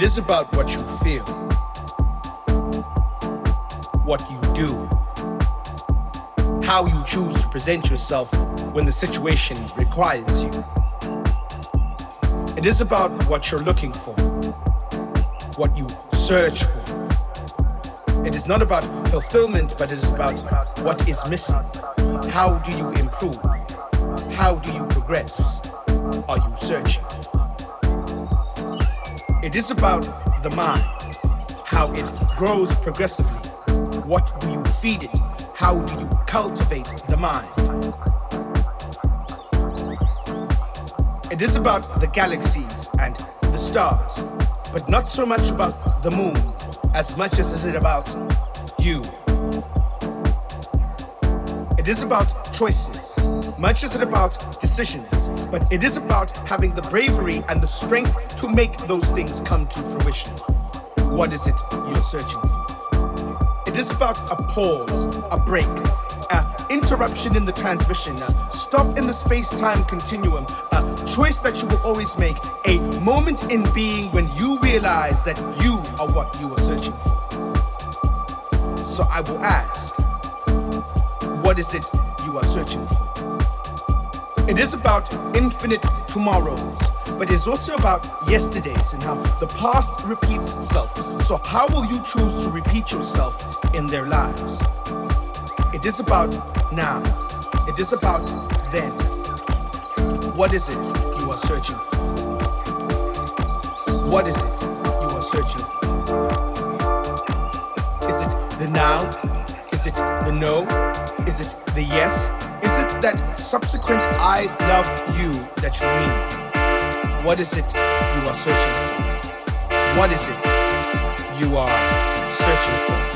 It is about what you feel, what you do, how you choose to present yourself when the situation requires you. It is about what you're looking for, what you search for. It is not about fulfillment, but it is about what is missing. How do you improve? How do you progress? Are you searching? It is about the mind, how it grows progressively. What do you feed it? How do you cultivate the mind? It is about the galaxies and the stars, but not so much about the moon as much as is it about you. It is about choices, much is it about decisions, but it is about having the bravery and the strength to make those things come to fruition. What is it you're searching for? It is about a pause, a break, an interruption in the transmission, a stop in the space-time continuum, a choice that you will always make, a moment in being when you realize that you are what you are searching for. So I will ask, what is it you are searching for? It is about infinite tomorrows but it's also about yesterdays and how the past repeats itself. So, how will you choose to repeat yourself in their lives? It is about now, it is about then. What is it you are searching for? What is it you are searching for? Is it the now? Is it the no? Is it the yes? That subsequent I love you that you need? What is it you are searching for? What is it you are searching for?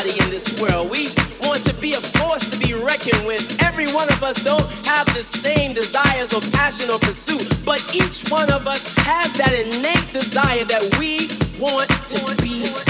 Somebody in this world. We want to be a force to be reckoned with. Every one of us don't have the same desires or passion or pursuit, but each one of us has that innate desire that we want to be